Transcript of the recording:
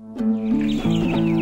Música